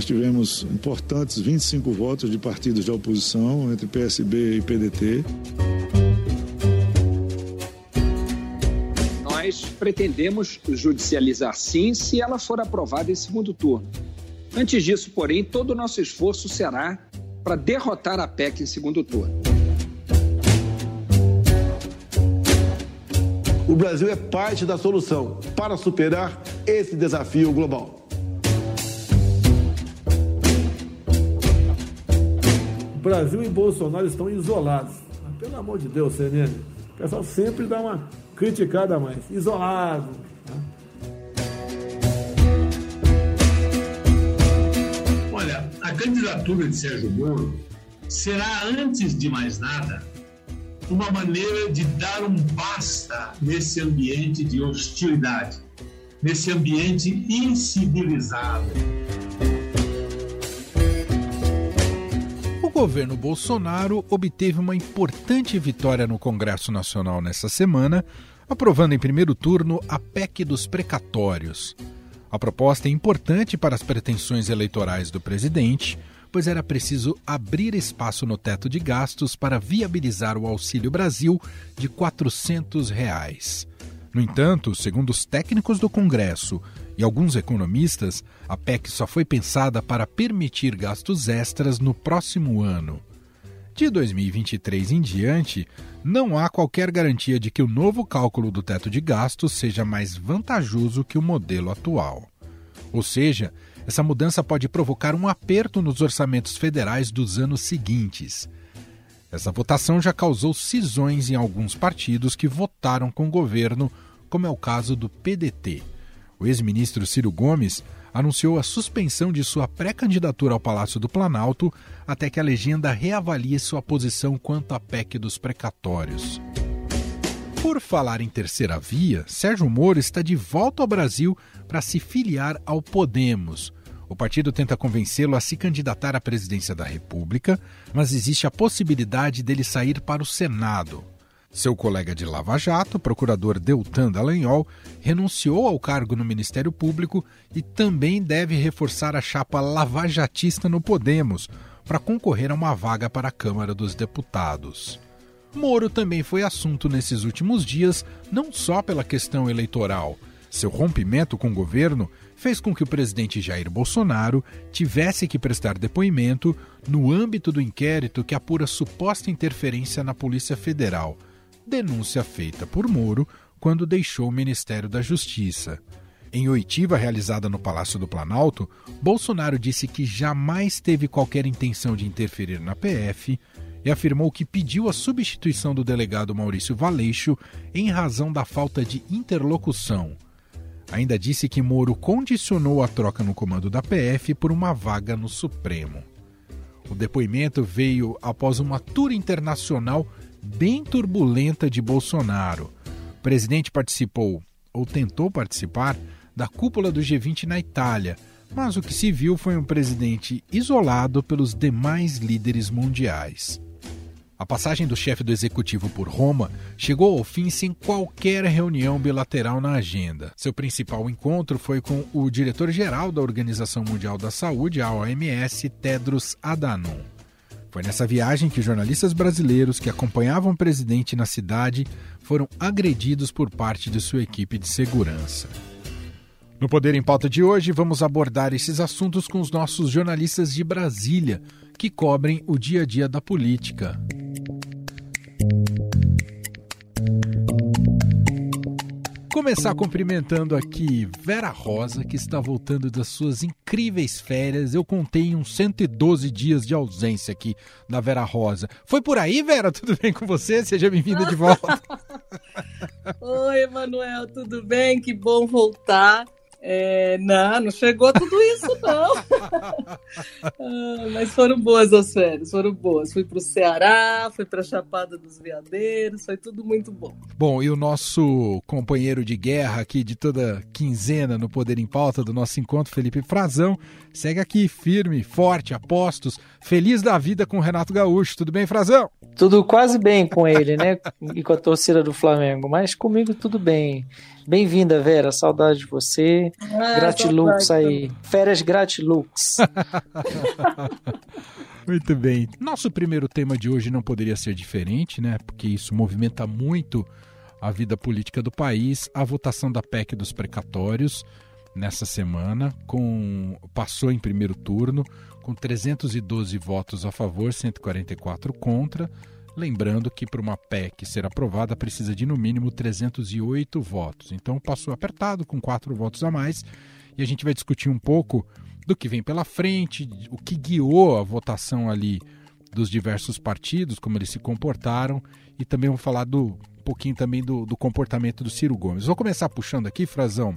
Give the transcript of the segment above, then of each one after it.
nós tivemos importantes 25 votos de partidos de oposição, entre PSB e PDT. Nós pretendemos judicializar sim, se ela for aprovada em segundo turno. Antes disso, porém, todo o nosso esforço será para derrotar a PEC em segundo turno. O Brasil é parte da solução para superar esse desafio global. Brasil e Bolsonaro estão isolados. Pelo amor de Deus, CNN, o pessoal sempre dá uma criticada a mais. Isolado. Né? Olha, a candidatura de Sérgio Moro será, antes de mais nada, uma maneira de dar um basta nesse ambiente de hostilidade, nesse ambiente incivilizado. Governo Bolsonaro obteve uma importante vitória no Congresso Nacional nessa semana, aprovando em primeiro turno a PEC dos precatórios. A proposta é importante para as pretensões eleitorais do presidente, pois era preciso abrir espaço no teto de gastos para viabilizar o Auxílio Brasil de 400 reais. No entanto, segundo os técnicos do Congresso e alguns economistas, a PEC só foi pensada para permitir gastos extras no próximo ano. De 2023 em diante, não há qualquer garantia de que o novo cálculo do teto de gastos seja mais vantajoso que o modelo atual. Ou seja, essa mudança pode provocar um aperto nos orçamentos federais dos anos seguintes. Essa votação já causou cisões em alguns partidos que votaram com o governo, como é o caso do PDT. O ex-ministro Ciro Gomes anunciou a suspensão de sua pré-candidatura ao Palácio do Planalto até que a legenda reavalie sua posição quanto à PEC dos precatórios. Por falar em terceira via, Sérgio Moro está de volta ao Brasil para se filiar ao Podemos. O partido tenta convencê-lo a se candidatar à presidência da República, mas existe a possibilidade dele sair para o Senado. Seu colega de Lava Jato, procurador Deltan Dallagnol, renunciou ao cargo no Ministério Público e também deve reforçar a chapa lavajatista no Podemos para concorrer a uma vaga para a Câmara dos Deputados. Moro também foi assunto nesses últimos dias, não só pela questão eleitoral. Seu rompimento com o governo fez com que o presidente Jair Bolsonaro tivesse que prestar depoimento no âmbito do inquérito que apura suposta interferência na Polícia Federal, denúncia feita por Moro quando deixou o Ministério da Justiça. Em oitiva realizada no Palácio do Planalto, Bolsonaro disse que jamais teve qualquer intenção de interferir na PF e afirmou que pediu a substituição do delegado Maurício Valeixo em razão da falta de interlocução. Ainda disse que Moro condicionou a troca no comando da PF por uma vaga no Supremo. O depoimento veio após uma tour internacional bem turbulenta de Bolsonaro. O presidente participou, ou tentou participar, da cúpula do G20 na Itália, mas o que se viu foi um presidente isolado pelos demais líderes mundiais. A passagem do chefe do executivo por Roma chegou ao fim sem qualquer reunião bilateral na agenda. Seu principal encontro foi com o diretor-geral da Organização Mundial da Saúde, a OMS, Tedros Adhanom. Foi nessa viagem que jornalistas brasileiros que acompanhavam o presidente na cidade foram agredidos por parte de sua equipe de segurança. No Poder em Pauta de hoje, vamos abordar esses assuntos com os nossos jornalistas de Brasília, que cobrem o dia a dia da política. Começar cumprimentando aqui Vera Rosa, que está voltando das suas incríveis férias. Eu contei uns 112 dias de ausência aqui da Vera Rosa. Foi por aí, Vera? Tudo bem com você? Seja bem-vinda de volta. Oi, Emanuel, tudo bem? Que bom voltar. É, não, não chegou tudo isso, não. ah, mas foram boas as férias, foram boas. Fui para o Ceará, fui para a Chapada dos Veadeiros, foi tudo muito bom. Bom, e o nosso companheiro de guerra aqui de toda quinzena no Poder em Pauta do nosso encontro, Felipe Frazão, segue aqui firme, forte, apostos, feliz da vida com o Renato Gaúcho. Tudo bem, Frazão? Tudo quase bem com ele, né? E com a torcida do Flamengo, mas comigo tudo bem Bem-vinda, Vera. Saudade de você. Ah, gratilux aí. Férias gratilux. muito bem. Nosso primeiro tema de hoje não poderia ser diferente, né? Porque isso movimenta muito a vida política do país. A votação da PEC dos precatórios nessa semana com passou em primeiro turno com 312 votos a favor, 144 contra. Lembrando que para uma PEC ser aprovada precisa de no mínimo 308 votos. Então passou apertado com quatro votos a mais e a gente vai discutir um pouco do que vem pela frente, o que guiou a votação ali dos diversos partidos, como eles se comportaram e também vamos falar do um pouquinho também do, do comportamento do Ciro Gomes. Vou começar puxando aqui, Frazão,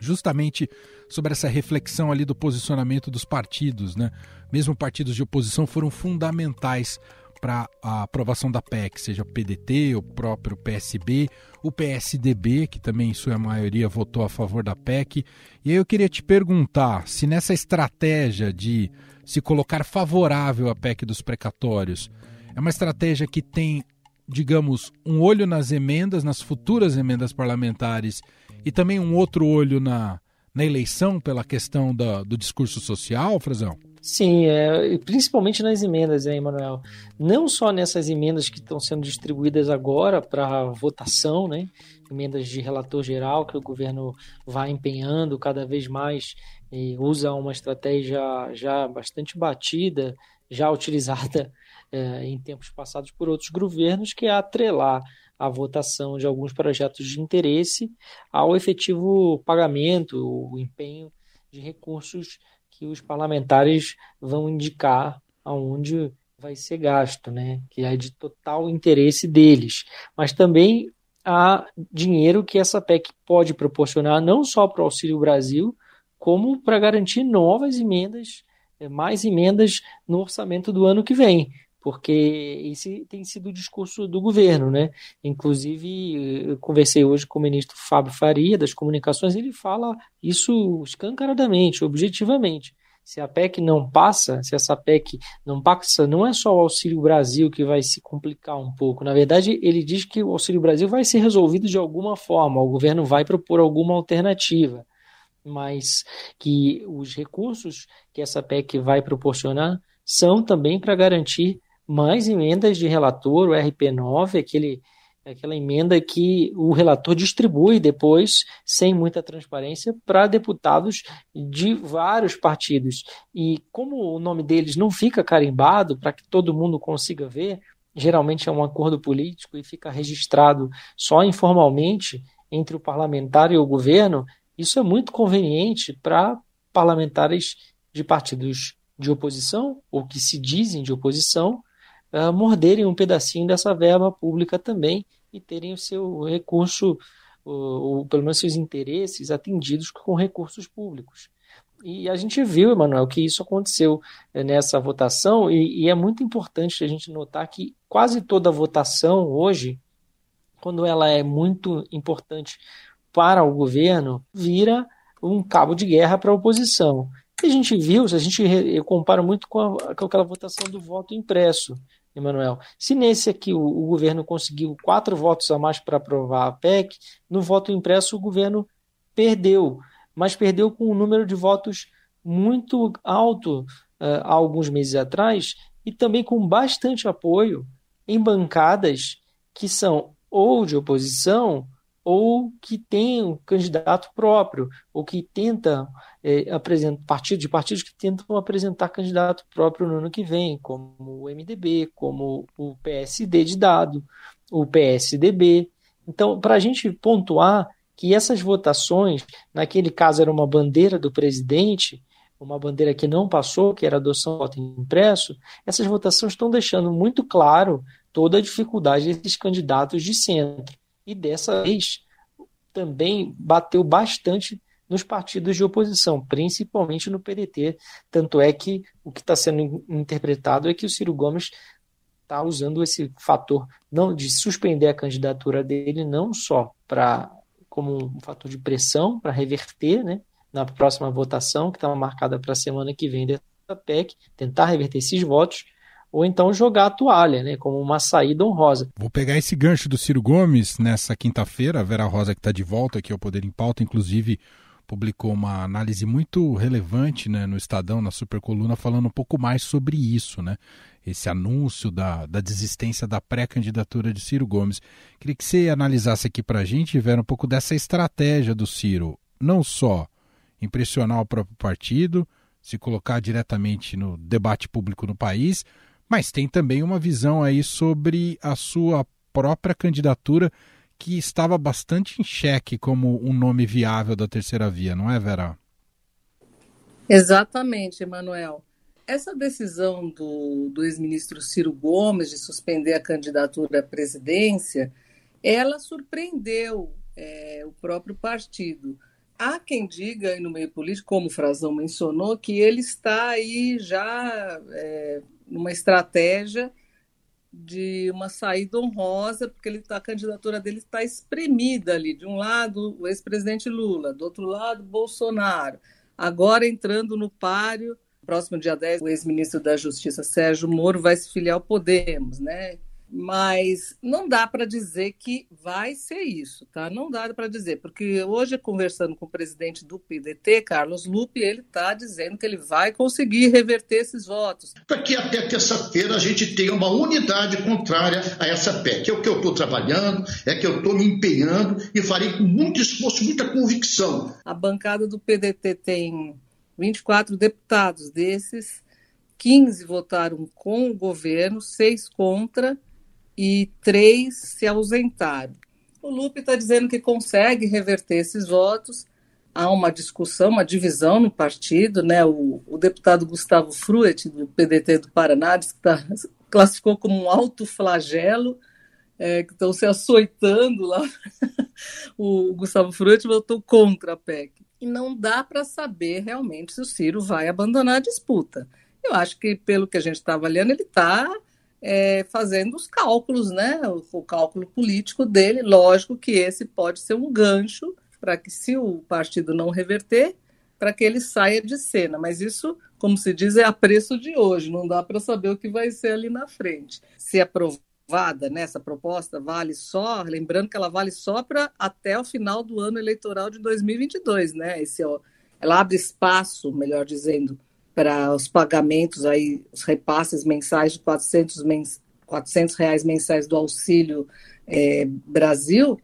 justamente sobre essa reflexão ali do posicionamento dos partidos, né? Mesmo partidos de oposição foram fundamentais para a aprovação da PEC, seja o PDT, o próprio PSB, o PSDB, que também em sua maioria votou a favor da PEC. E aí eu queria te perguntar se nessa estratégia de se colocar favorável à PEC dos precatórios, é uma estratégia que tem, digamos, um olho nas emendas, nas futuras emendas parlamentares e também um outro olho na, na eleição pela questão da, do discurso social, Frazão? Sim, é, principalmente nas emendas, hein, Emanuel? Não só nessas emendas que estão sendo distribuídas agora para votação, né? Emendas de relator geral que o governo vai empenhando cada vez mais e usa uma estratégia já bastante batida, já utilizada é, em tempos passados por outros governos, que é atrelar a votação de alguns projetos de interesse ao efetivo pagamento, o empenho de recursos que os parlamentares vão indicar aonde vai ser gasto, né? que é de total interesse deles. Mas também há dinheiro que essa PEC pode proporcionar não só para o Auxílio Brasil, como para garantir novas emendas, eh, mais emendas no orçamento do ano que vem porque esse tem sido o discurso do governo, né? Inclusive, eu conversei hoje com o ministro Fábio Faria das Comunicações, ele fala isso escancaradamente, objetivamente. Se a PEC não passa, se essa PEC não passa, não é só o Auxílio Brasil que vai se complicar um pouco. Na verdade, ele diz que o Auxílio Brasil vai ser resolvido de alguma forma, o governo vai propor alguma alternativa, mas que os recursos que essa PEC vai proporcionar são também para garantir mais emendas de relator, o RP9, aquele, aquela emenda que o relator distribui depois, sem muita transparência, para deputados de vários partidos. E como o nome deles não fica carimbado para que todo mundo consiga ver, geralmente é um acordo político e fica registrado só informalmente entre o parlamentar e o governo, isso é muito conveniente para parlamentares de partidos de oposição, ou que se dizem de oposição, uh, morderem um pedacinho dessa verba pública também e terem o seu recurso, ou, pelo menos seus interesses, atendidos com recursos públicos. E a gente viu, Emanuel, que isso aconteceu eh, nessa votação, e, e, é muito importante a gente notar que quase toda votação hoje, quando ela é muito importante para o governo, vira um cabo de guerra para a oposição. E a gente viu, se a gente eu comparo muito com, a, com aquela votação do voto impresso, Emanuel. Se nesse aqui o, o, governo conseguiu quatro votos a mais para aprovar a PEC, no voto impresso o governo perdeu, mas perdeu com um número de votos muito alto uh, há alguns meses atrás e também com bastante apoio em bancadas que são ou de oposição ou que tem um candidato próprio, ou que tenta é, apresentar partido de partidos que tentam apresentar candidato próprio no ano que vem, como o MDB, como o PSD de dado, o PSDB. Então, para a gente pontuar que essas votações, naquele caso era uma bandeira do presidente, uma bandeira que não passou, que era adoção do voto impresso, essas votações estão deixando muito claro toda a dificuldade desses candidatos de centro e dessa vez também bateu bastante nos partidos de oposição, principalmente no PDT. Tanto é que o que está sendo interpretado é que o Ciro Gomes está usando esse fator não de suspender a candidatura dele não só para como um fator de pressão para reverter, né, na próxima votação que está marcada para a semana que vem dessa PEC, tentar reverter esses votos, ou então jogar a toalha, né, como uma saída honrosa. Vou pegar esse gancho do Ciro Gomes nessa quinta-feira, a Vera Rosa que está de volta aqui ao Poder em Pauta, inclusive publicou uma análise muito relevante né, no Estadão, na Supercoluna, falando um pouco mais sobre isso, né? Esse anúncio da, da desistência da pré-candidatura de Ciro Gomes. Queria que você analisasse aqui para a gente, Vera, um pouco dessa estratégia do Ciro, não só impressionar o próprio partido, se colocar diretamente no debate público no país, mas tem também uma visão aí sobre a sua própria candidatura que estava bastante em xeque como um nome viável da terceira via, não é, Vera? Exatamente, Emanuel. Essa decisão do, do ex-ministro Ciro Gomes de suspender a candidatura à presidência, ela surpreendeu é, o próprio partido. Há quem diga no meio político, como o Frazão mencionou, que ele está aí já é, numa estratégia de uma saída honrosa, porque ele tá, a candidatura dele está espremida ali. De um lado, o ex-presidente Lula, do outro lado, Bolsonaro. Agora entrando no páreo, próximo dia 10, o ex-ministro da Justiça, Sérgio Moro, vai se filiar ao Podemos, né? Mas não dá para dizer que vai ser isso, tá? Não dá para dizer, porque hoje, conversando com o presidente do PDT, Carlos Lupe, ele está dizendo que ele vai conseguir reverter esses votos. Para que até terça-feira a gente tenha uma unidade contrária a essa PEC. É o que eu estou trabalhando, é que eu estou me empenhando e farei com muito esforço, muita convicção. A bancada do PDT tem 24 deputados desses. 15 votaram com o governo, seis contra, e três se ausentaram. O Lupe está dizendo que consegue reverter esses votos. Há uma discussão, uma divisão no partido, né? O, o deputado Gustavo Fruet, do PDT do Paraná, que tá, classificou como um alto flagelo, é, que estão se açoitando lá. o Gustavo Fruet votou contra a PEC. E não dá para saber realmente se o Ciro vai abandonar a disputa. Eu acho que, pelo que a gente está avaliando, ele está é, fazendo os cálculos, né? O, o, cálculo político dele. Lógico que esse pode ser um gancho para que, se o partido não reverter, para que ele saia de cena. Mas isso, como se diz, é a preço de hoje. Não dá para saber o que vai ser ali na frente. Se aprovada nessa né, proposta, vale só, lembrando que ela vale só para até o final do ano eleitoral de 2022, né? Esse, ó, ela abre espaço, melhor dizendo, para os pagamentos, aí, os repasses mensais de 400, mens 400 reais mensais do Auxílio é, Brasil,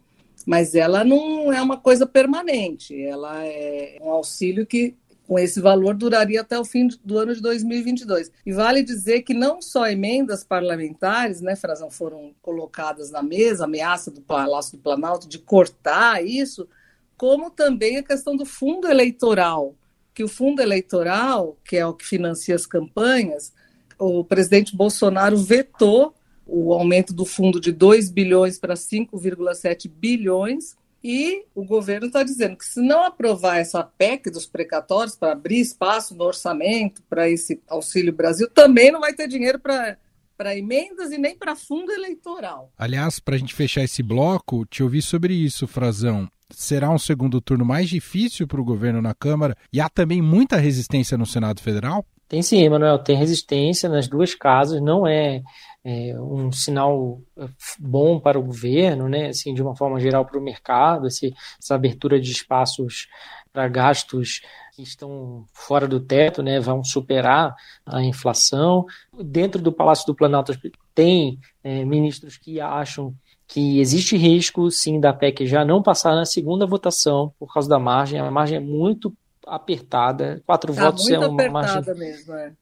mas ela não é uma coisa permanente, ela é um auxílio que com esse valor duraria até o fim do ano de 2022. E vale dizer que não só emendas parlamentares, né, Frazão, foram colocadas na mesa, ameaça do Palácio do Planalto de cortar isso, como também a questão do fundo eleitoral, que o fundo eleitoral, que é o que financia as campanhas, o presidente Bolsonaro vetou o aumento do fundo de 2 bilhões para 5,7 bilhões. E o governo está dizendo que se não aprovar essa PEC dos precatórios para abrir espaço no orçamento para esse Auxílio Brasil, também não vai ter dinheiro para para emendas e nem para fundo eleitoral. Aliás, para a gente fechar esse bloco, te ouvi sobre isso, Frazão será um segundo turno mais difícil para o governo na Câmara e há também muita resistência no Senado Federal? Tem sim, Emanuel, tem resistência nas duas casas, não é, é, um sinal é, bom para o governo, né? assim, de uma forma geral para o mercado, essa abertura de espaços para gastos que estão fora do teto, né, vão superar a inflação. Dentro do Palácio do Planalto tem é, ministros que acham que existe risco, sim, da PEC já não passar na segunda votação por causa da margem. A margem é muito apertada. Quatro tá votos é uma margem mesmo, é.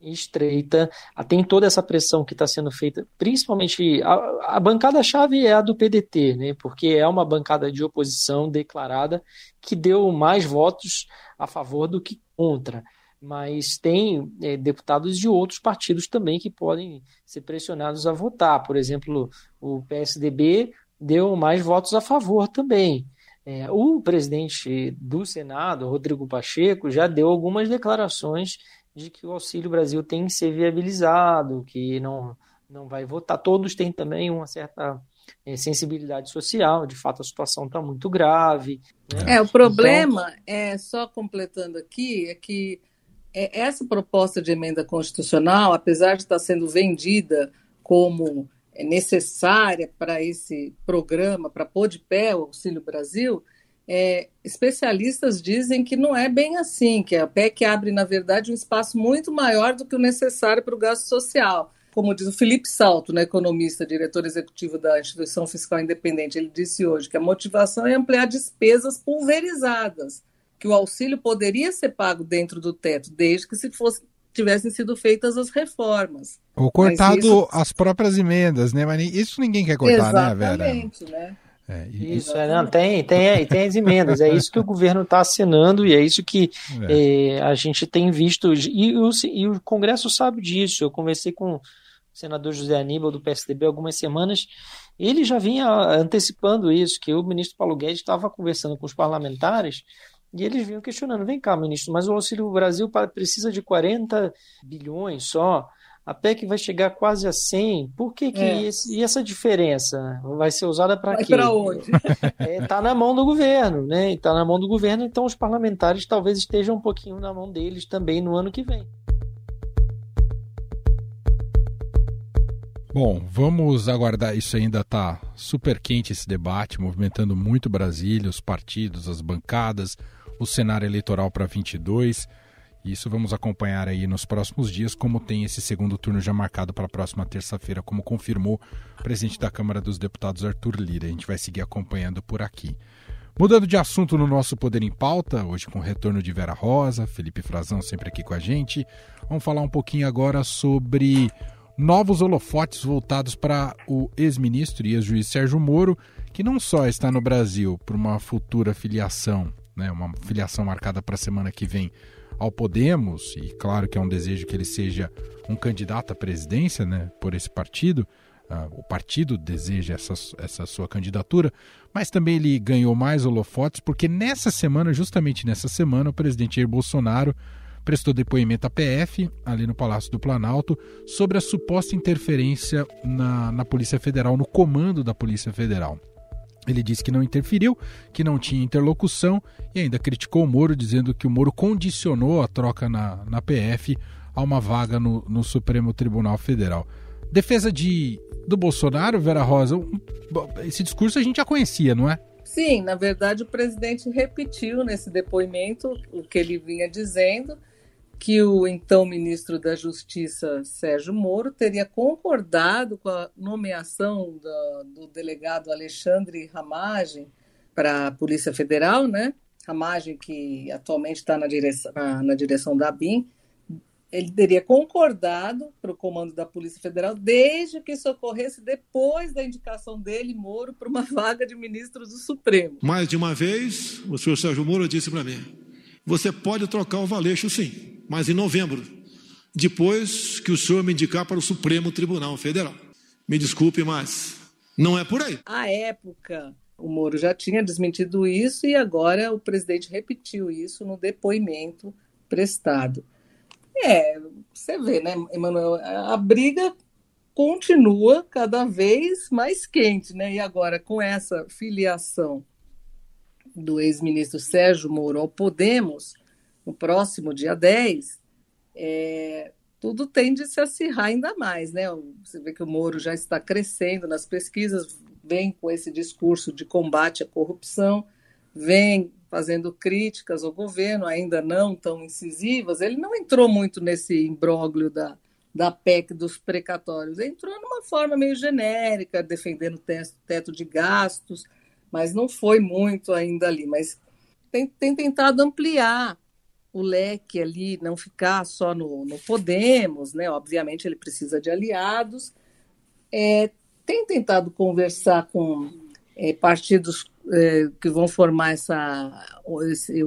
estreita. Ah, tem toda essa pressão que está sendo feita, principalmente a, a bancada-chave é a do PDT, né? porque é uma bancada de oposição declarada que deu mais votos a favor do que contra mas tem é, deputados de outros partidos também que podem ser pressionados a votar. Por exemplo, o PSDB deu mais votos a favor também. É, o presidente do Senado, Rodrigo Pacheco, já deu algumas declarações de que o Auxílio Brasil tem que ser viabilizado, que não, não vai votar. Todos têm também uma certa é, sensibilidade social, de fato a situação está muito grave. Né? É, o problema, então... é só completando aqui, é que essa proposta de emenda constitucional, apesar de estar sendo vendida como necessária para esse programa, para pôr de pé o Auxílio Brasil, é, especialistas dizem que não é bem assim, que a PEC abre, na verdade, um espaço muito maior do que o necessário para o gasto social. Como diz o Felipe Salto, né, economista, diretor executivo da Instituição Fiscal Independente, ele disse hoje que a motivação é ampliar despesas pulverizadas, que o auxílio poderia ser pago dentro do teto, desde que se fosse tivessem sido feitas as reformas. Ou cortado isso... as próprias emendas, né? Mas isso ninguém quer cortar, Exatamente, né, Vera? Exatamente, né? É, isso, é, não, tem, tem, tem as emendas, é isso que o governo está assinando e é isso que é. É, a gente tem visto. E o, e o Congresso sabe disso. Eu conversei com o senador José Aníbal do PSDB algumas semanas, ele já vinha antecipando isso, que o ministro Paulo Guedes estava conversando com os parlamentares e eles vinham questionando: vem cá, ministro, mas o Auxílio Brasil precisa de 40 bilhões só a PEC vai chegar quase a 100. Por que, que é. esse, e essa diferença vai ser usada para quê? Para onde? Está é, tá na mão do governo, né? Está na mão do governo, então os parlamentares talvez estejam um pouquinho na mão deles também no ano que vem. Bom, vamos aguardar. Isso ainda está super quente esse debate, movimentando muito Brasília, os partidos, as bancadas, o cenário eleitoral para 22. Isso vamos acompanhar aí nos próximos dias, como tem esse segundo turno já marcado para a próxima terça-feira, como confirmou o presidente da Câmara dos Deputados, Arthur Lira. A gente vai seguir acompanhando por aqui. Mudando de assunto no nosso Poder em Pauta, hoje com o retorno de Vera Rosa, Felipe Frazão sempre aqui com a gente, vamos falar um pouquinho agora sobre novos holofotes voltados para o ex-ministro e ex-juiz Sérgio Moro, que não só está no Brasil por uma futura filiação, né, uma filiação marcada para a semana que vem ao Podemos, e claro que é um desejo que ele seja um candidato à presidência né, por esse partido, uh, o partido deseja essa, essa sua candidatura, mas também ele ganhou mais holofotes porque nessa semana, justamente nessa semana, o presidente Jair Bolsonaro prestou depoimento à PF, ali no Palácio do Planalto, sobre a suposta interferência na, na Polícia Federal, no comando da Polícia Federal. Ele disse que não interferiu, que não tinha interlocução e ainda criticou o Moro, dizendo que o Moro condicionou a troca na, na PF a uma vaga no, no Supremo Tribunal Federal. Defesa de, do Bolsonaro, Vera Rosa, esse discurso a gente já conhecia, não é? Sim, na verdade o presidente repetiu nesse depoimento o que ele vinha dizendo que o então ministro da Justiça, Sérgio Moro, teria concordado com a nomeação do, do delegado Alexandre Ramagem para a Polícia Federal, né? Ramagem, que atualmente está na direção, na, na direção da BIM, ele teria concordado para o comando da Polícia Federal, desde que isso ocorresse depois da indicação dele, Moro, para uma vaga de ministro do Supremo. Mais de uma vez, o senhor Sérgio Moro disse para mim: você pode trocar o Valeixo sim mas em novembro, depois que o senhor me indicar para o Supremo Tribunal Federal. Me desculpe, mas não é por aí. À época, o Moro já tinha desmentido isso e agora o presidente repetiu isso no depoimento prestado. É, você vê, né, Emanuel, a briga continua cada vez mais quente, né? E agora com essa filiação do ex-ministro Sérgio Moro ao Podemos, no próximo dia 10, é, tudo tende a se acirrar ainda mais, né? Você vê que o Moro já está crescendo nas pesquisas, vem com esse discurso de combate à corrupção, vem fazendo críticas ao governo, ainda não tão incisivas. Ele não entrou muito nesse imbróglio da, da PEC dos precatórios, entrou numa forma meio genérica, defendendo o teto de gastos, mas não foi muito ainda ali. Mas tem, tem tentado ampliar o leque ali, não ficar só no, no Podemos, né? Obviamente ele precisa de aliados. É, tem tentado conversar com é, partidos é, que vão formar essa,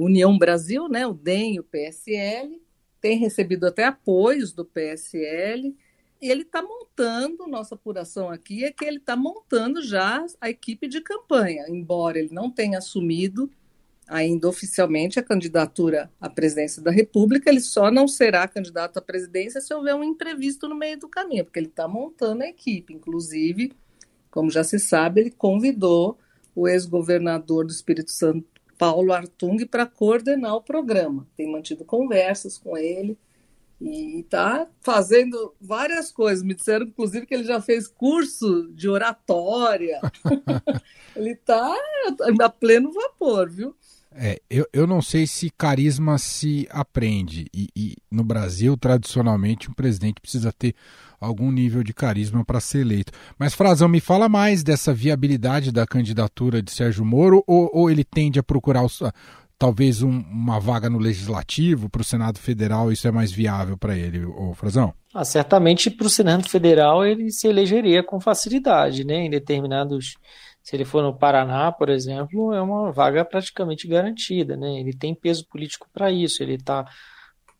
União Brasil, né? O DEM e o PSL. Tem recebido até apoios do PSL. E ele está montando, nossa apuração aqui é que ele está montando já a equipe de campanha, embora ele não tenha assumido ainda oficialmente a candidatura à presidência da República, ele só não será candidato à presidência se houver um imprevisto no meio do caminho, porque ele está montando a equipe. Inclusive, como já se sabe, ele convidou o ex-governador do Espírito Santo, Paulo Artung para coordenar o programa. Tem mantido conversas com ele e está fazendo várias coisas. Me disseram, inclusive, que ele já fez curso de oratória. ele está a pleno vapor, viu? É, eu, eu não sei se carisma se aprende. E, e, no Brasil, tradicionalmente, um presidente precisa ter algum nível de carisma para ser eleito. Mas, Frazão, me fala mais dessa viabilidade da candidatura de Sérgio Moro, ou, ou ele tende a procurar os, talvez um, uma vaga no Legislativo, para o Senado Federal, isso é mais viável para ele, o Frazão? Ah, certamente para o Senado Federal ele se elegeria com facilidade, né? Em determinados se ele for no Paraná, por exemplo, é uma vaga praticamente garantida, né? Ele tem peso político para isso, ele está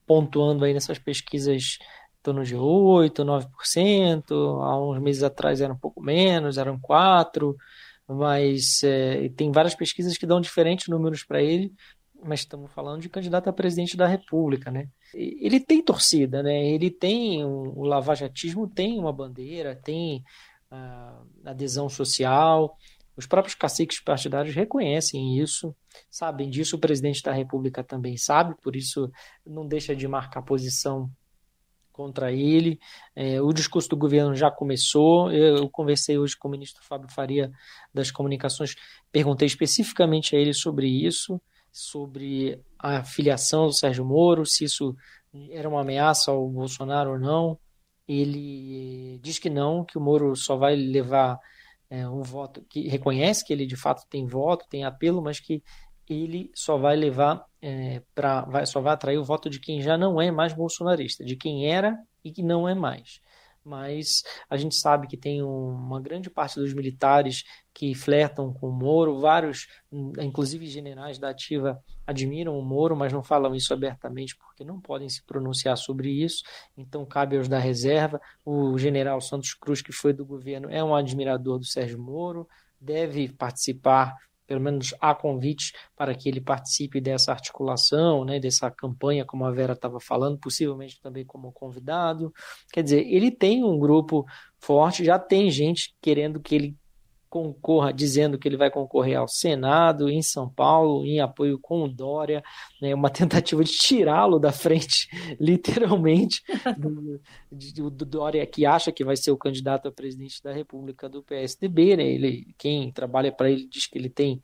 pontuando aí nessas pesquisas em torno de 8, 9%, há uns meses atrás era um pouco menos, eram 4%, mas é, tem várias pesquisas que dão diferentes números para ele, mas estamos falando de candidato a presidente da República, né? Ele tem torcida, né? Ele tem, o lavajatismo tem uma bandeira, tem uh, adesão social, os próprios caciques partidários reconhecem isso, sabem disso, o presidente da República também sabe, por isso não deixa de marcar posição contra ele. É, o discurso do governo já começou. Eu, eu, conversei hoje com o ministro Fábio Faria das Comunicações, perguntei especificamente a ele sobre isso, sobre a filiação do Sérgio Moro, se isso era uma ameaça ao Bolsonaro ou não. Ele diz que não, que o Moro só vai levar é, um voto que reconhece que ele de fato tem voto, tem apelo, mas que ele só vai levar é, para vai, só vai atrair o voto de quem já não é mais bolsonarista, de quem era e que não é mais mas a gente sabe que tem uma grande parte dos militares que flertam com o Moro, vários, inclusive generais da ativa, admiram o Moro, mas não falam isso abertamente porque não podem se pronunciar sobre isso, então cabe aos da reserva. O general Santos Cruz, que foi do governo, é um admirador do Sérgio Moro, deve participar pelo menos há convites para que ele participe dessa articulação, né, dessa campanha, como a Vera estava falando, possivelmente também como convidado. Quer dizer, ele tem um grupo forte, já tem gente querendo que ele concorra, dizendo que ele vai concorrer ao Senado em São Paulo, em apoio com o Dória, né, uma tentativa de tirá-lo da frente, literalmente, do, do, do, Dória, que acha que vai ser o candidato a presidente da República do PSDB. Né, ele, quem trabalha para ele diz que ele tem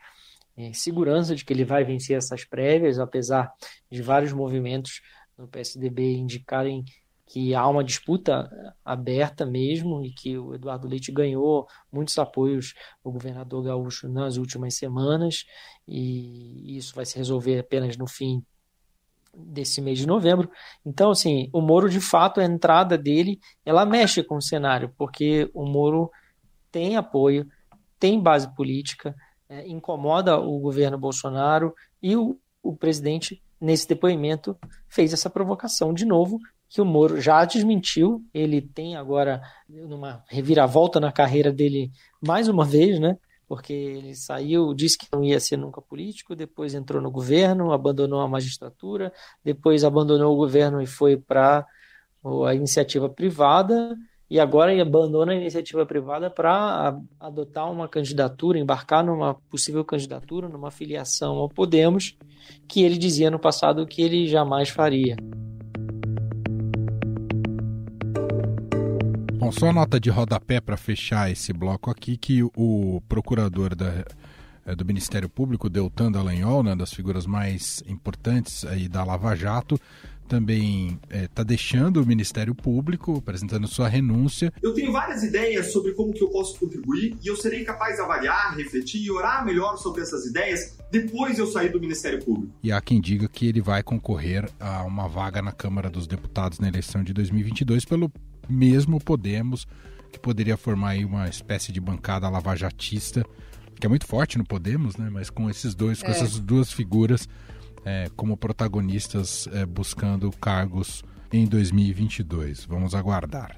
é, segurança de que ele vai vencer essas prévias, apesar de vários movimentos no PSDB indicarem que há uma disputa aberta mesmo e que o Eduardo Leite ganhou muitos apoios do governador gaúcho nas últimas semanas e isso vai se resolver apenas no fim desse mês de novembro. Então, assim, o Moro, de fato, a entrada dele, ela mexe com o cenário, porque o Moro tem apoio, tem base política, é, incomoda o governo Bolsonaro e o, o presidente, nesse depoimento, fez essa provocação de novo que o Moro já desmentiu. Ele tem agora uma reviravolta na carreira dele mais uma vez, né? Porque ele saiu, disse que não ia ser nunca político, depois entrou no governo, abandonou a magistratura, depois abandonou o governo e foi para a iniciativa privada e agora abandona a iniciativa privada para adotar uma candidatura, embarcar numa possível candidatura, numa filiação ao Podemos, que ele dizia no passado que ele jamais faria. Bom, só nota de rodapé para fechar esse bloco aqui, que o procurador da, eh, do Ministério Público, Deltan Dallagnol, né, das figuras mais importantes aí da Lava Jato, também está eh, é, deixando o Ministério Público, apresentando sua renúncia. Eu tenho várias ideias sobre como que eu posso contribuir e eu serei capaz de avaliar, refletir e orar melhor sobre essas ideias depois de eu sair do Ministério Público. E há quem diga que ele vai concorrer a uma vaga na Câmara dos Deputados na eleição de 2022 pelo mesmo Podemos, que poderia formar aí uma espécie de bancada lavajatista, que é muito forte no Podemos, né? Mas com esses dois, com é. essas duas figuras é, como protagonistas é, buscando cargos em 2022. Vamos aguardar.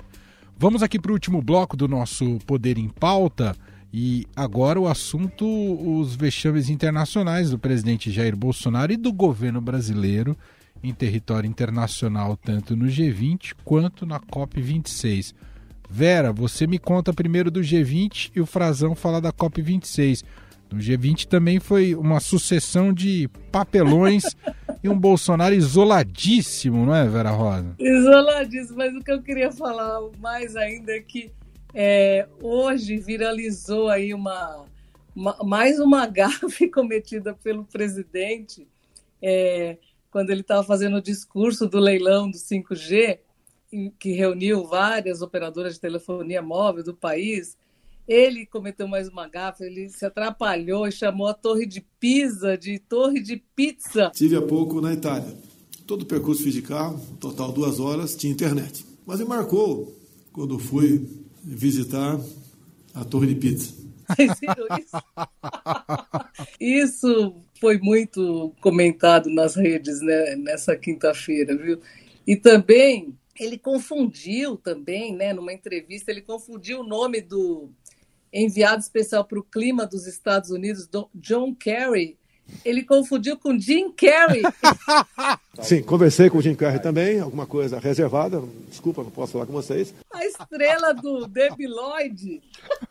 Vamos aqui para o último bloco do nosso Poder em Pauta. E agora o assunto, os vexames internacionais do presidente Jair Bolsonaro e do governo brasileiro em território internacional, tanto no G20 quanto na COP26. Vera, você me conta primeiro do G20 e o Frazão fala da COP26. No G20 também foi uma sucessão de papelões e um Bolsonaro isoladíssimo, não é, Vera Rosa? Isoladíssimo, mas o que eu queria falar mais ainda é que é, hoje viralizou aí uma, uma, mais uma gafe cometida pelo presidente é, quando ele estava fazendo o discurso do leilão do 5G, que reuniu várias operadoras de telefonia móvel do país ele cometeu mais uma gafa, ele se atrapalhou e chamou a Torre de Pisa de Torre de Pizza. Tive há pouco na Itália. Todo o percurso fiz de carro, total duas horas, tinha internet. Mas me marcou quando fui visitar a Torre de Pizza. Vocês viram isso? isso foi muito comentado nas redes né, nessa quinta-feira, viu? E também ele confundiu também, né, numa entrevista, ele confundiu o nome do enviado especial para o clima dos Estados Unidos, John Kerry, ele confundiu com Jim Carrey. Sim, conversei com o Jim Carrey também, alguma coisa reservada. Desculpa, não posso falar com vocês. A estrela do Debi Lloyd.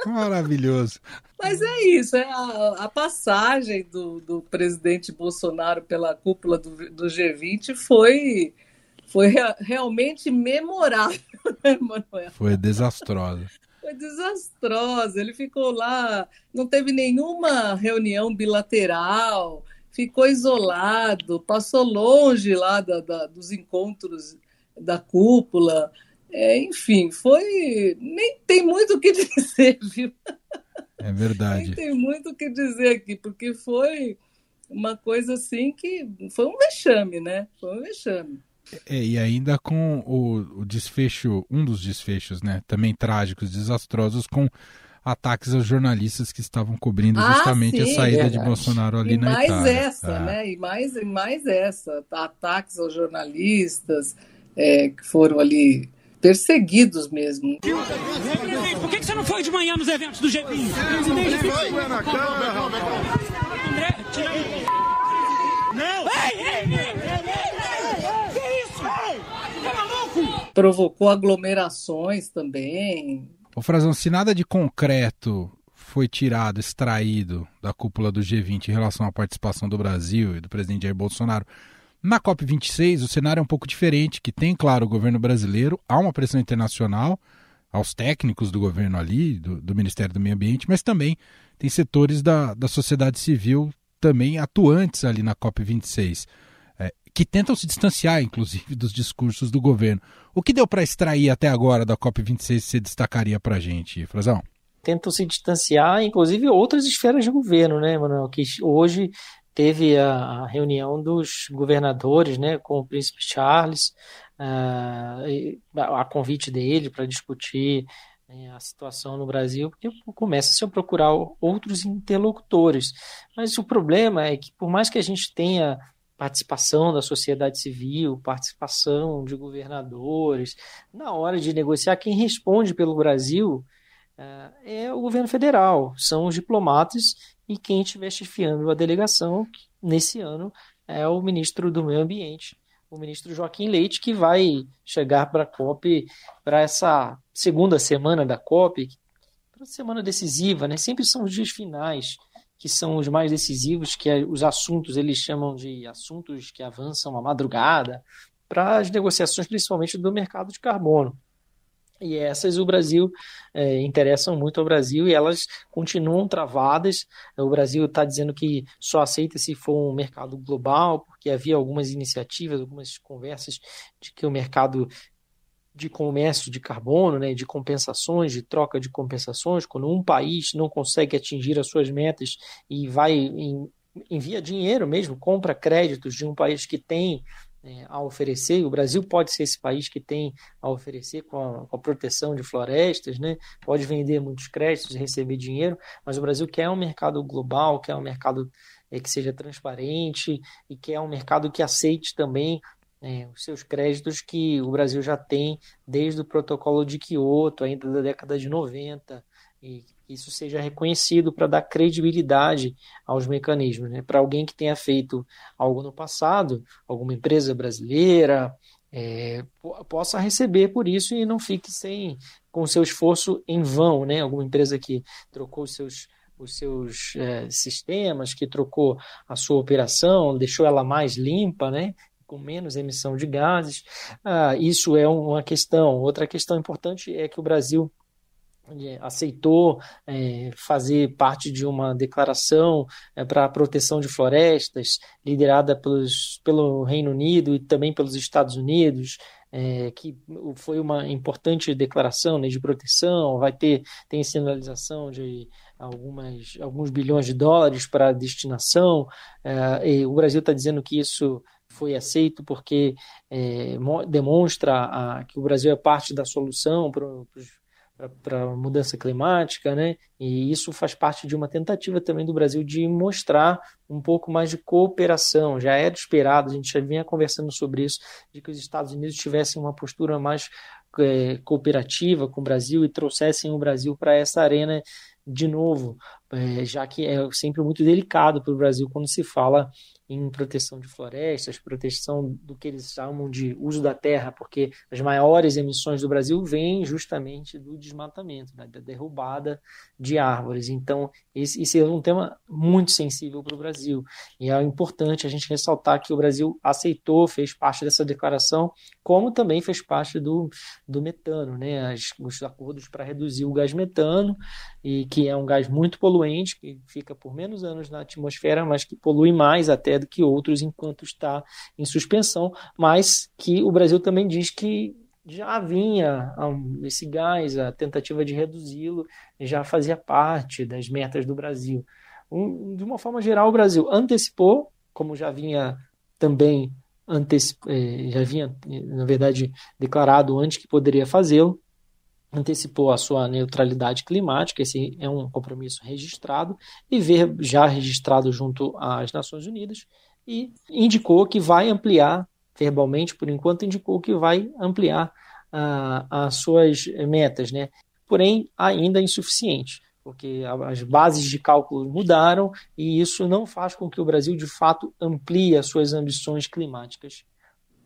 Maravilhoso. Mas é isso, é a, a passagem do, do, presidente Bolsonaro pela cúpula do, do G20 foi, foi realmente memorável, né, Manuel? Foi desastrosa foi desastrosa. Ele ficou lá, não teve nenhuma reunião bilateral, ficou isolado, passou longe lá da, da, dos encontros da cúpula. É, enfim, foi. Nem tem muito o que dizer, viu? É verdade. Nem tem muito o que dizer aqui, porque foi uma coisa assim que foi um vexame, né? Foi um vexame. É, e ainda com o, o, desfecho, um dos desfechos, né, também trágicos, desastrosos, com ataques aos jornalistas que estavam cobrindo ah, justamente sim, a saída verdade. de Bolsonaro ali e na mais Itália. essa, é. né? E mais, e mais essa, ataques aos jornalistas é, que foram ali perseguidos mesmo. Presidente, por que você não foi de manhã nos eventos do G20? Presidente, na câmera. André, tira... Não! Ei, ei, ei! Provocou aglomerações também. Ô Frazão, se nada de concreto foi tirado, extraído da cúpula do G20 em relação à participação do Brasil e do presidente Jair Bolsonaro, na COP26 o cenário é um pouco diferente, que tem, claro, o governo brasileiro, há uma pressão internacional aos técnicos do governo ali, do, do Ministério do Meio Ambiente, mas também tem setores da, da sociedade civil também atuantes ali na COP26 que tentam se distanciar, inclusive, dos discursos do governo. O que deu para extrair até agora da COP26 você destacaria para a gente, Frazão? Tentam se distanciar, inclusive, outras esferas de governo, né, Manuel? Que hoje teve a, reunião dos governadores, né, com o príncipe Charles, uh, a convite dele para discutir né, a situação no Brasil, porque começa-se a procurar outros interlocutores. Mas o problema é que, por mais que a gente tenha participação da sociedade civil, participação de governadores. Na hora de negociar, quem responde pelo Brasil é, é o governo federal, são os diplomatas e quem estiver chefiando a delegação nesse ano é o ministro do Meio Ambiente, o ministro Joaquim Leite, que vai chegar para a COP, para essa segunda semana da COP, semana decisiva, né? sempre são os dias finais que são os mais decisivos, que é, os assuntos eles chamam de assuntos que avançam a madrugada, para as negociações principalmente do mercado de carbono. E essas o Brasil é, interessam muito ao Brasil e elas continuam travadas. O Brasil está dizendo que só aceita se for um mercado global, porque havia algumas iniciativas, algumas conversas de que o mercado de comércio de carbono, né, de compensações, de troca de compensações, quando um país não consegue atingir as suas metas e vai em, envia dinheiro mesmo, compra créditos de um país que tem né, a oferecer, o Brasil pode ser esse país que tem a oferecer com a, com a, proteção de florestas, né? pode vender muitos créditos e receber dinheiro, mas o Brasil quer um mercado global, quer um mercado é, que seja transparente e quer um mercado que aceite também é, os seus créditos que o Brasil já tem desde o protocolo de Quioto, ainda da década de 90, e isso seja reconhecido para dar credibilidade aos mecanismos. Né? Para alguém que tenha feito algo no passado, alguma empresa brasileira, é, possa receber por isso e não fique sem com seu esforço em vão, né? Alguma empresa que trocou seus os seus é, sistemas, que trocou a sua operação, deixou ela mais limpa, né? Com menos emissão de gases. Ah, isso é uma questão. Outra questão importante é que o Brasil é, aceitou é, fazer parte de uma declaração é, para a proteção de florestas, liderada pelos, pelo Reino Unido e também pelos Estados Unidos, é, que foi uma importante declaração né, de proteção, vai ter tem sinalização de algumas, alguns bilhões de dólares para destinação, é, o Brasil está dizendo que isso foi aceito porque é, demonstra a, que o Brasil é parte da solução para a mudança climática, né? E isso faz parte de uma tentativa também do Brasil de mostrar um pouco mais de cooperação. Já era esperado, a gente já vinha conversando sobre isso, de que os Estados Unidos tivessem uma postura mais é, cooperativa com o Brasil e trouxessem o Brasil para essa arena de novo, é, já que é sempre muito delicado para o Brasil quando se fala em proteção de florestas, proteção do que eles chamam de uso da terra, porque as maiores emissões do Brasil vêm justamente do desmatamento, né, da derrubada de árvores. Então, esse, esse é um tema muito sensível para o Brasil. E é importante a gente ressaltar que o Brasil aceitou, fez parte dessa declaração, como também fez parte do, do metano, né, as, os acordos para reduzir o gás metano, e que é um gás muito poluente, que fica por menos anos na atmosfera, mas que polui mais até do que outros enquanto está em suspensão, mas que o Brasil também diz que já havia esse gás, a tentativa de reduzi-lo já fazia parte das metas do Brasil. De uma forma geral, o Brasil antecipou, como já vinha também eh, já havia, na verdade, declarado antes que poderia fazê-lo, antecipou a sua neutralidade climática, esse é um compromisso registrado, e ver já registrado junto às Nações Unidas, e indicou que vai ampliar, verbalmente, por enquanto, indicou que vai ampliar uh, as suas metas, né? porém ainda insuficiente, porque as bases de cálculo mudaram e isso não faz com que o Brasil, de fato, amplie as suas ambições climáticas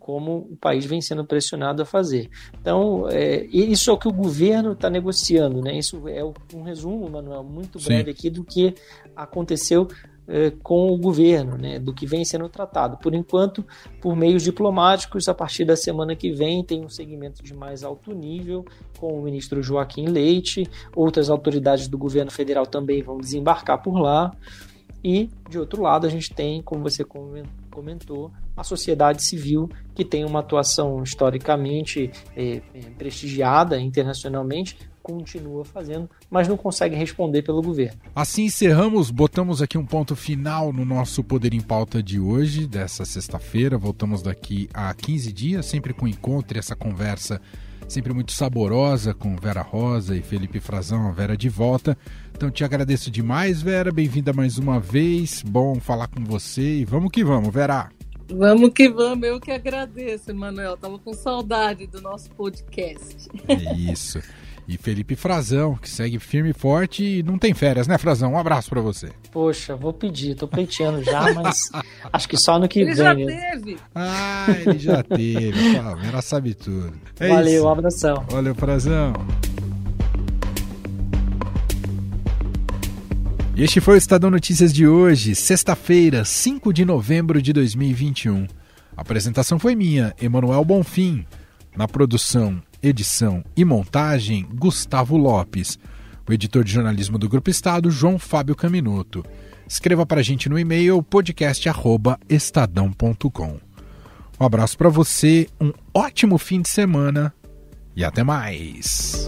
como o país vem sendo pressionado a fazer. Então, é, isso é o que o governo está negociando, né? Isso é um resumo, Manuel, muito breve Sim. aqui do que aconteceu é, com o governo, né? Do que vem sendo tratado. Por enquanto, por meios diplomáticos, a partir da semana que vem tem um segmento de mais alto nível com o ministro Joaquim Leite, outras autoridades do governo federal também vão desembarcar por lá. E, de outro lado, a gente tem, como você comentou, a sociedade civil, que tem uma atuação historicamente é, é, prestigiada internacionalmente, continua fazendo, mas não consegue responder pelo governo. Assim encerramos, botamos aqui um ponto final no nosso Poder em Pauta de hoje, dessa sexta-feira. Voltamos daqui a 15 dias, sempre com encontro e essa conversa sempre muito saborosa com Vera Rosa e Felipe Frazão, a Vera de volta. Então te agradeço demais, Vera. Bem-vinda mais uma vez. Bom falar com você e vamos que vamos, Vera. Vamos que vamos, eu que agradeço, Emanuel. Tava com saudade do nosso podcast. É isso. E Felipe Frazão, que segue firme e forte e não tem férias, né, Frazão? Um abraço para você. Poxa, vou pedir, tô pleiteando já, mas acho que só no que ele vem. Ele já teve. Ah, ele já teve. Ela sabe tudo. É Valeu, isso. um abração. Valeu, Frazão. Este foi o Estadão Notícias de hoje, sexta-feira, 5 de novembro de 2021. A apresentação foi minha, Emanuel Bonfim. Na produção, edição e montagem, Gustavo Lopes. O editor de jornalismo do Grupo Estado, João Fábio Caminuto. Escreva para a gente no e-mail podcast@estadão.com. Um abraço para você, um ótimo fim de semana e até mais.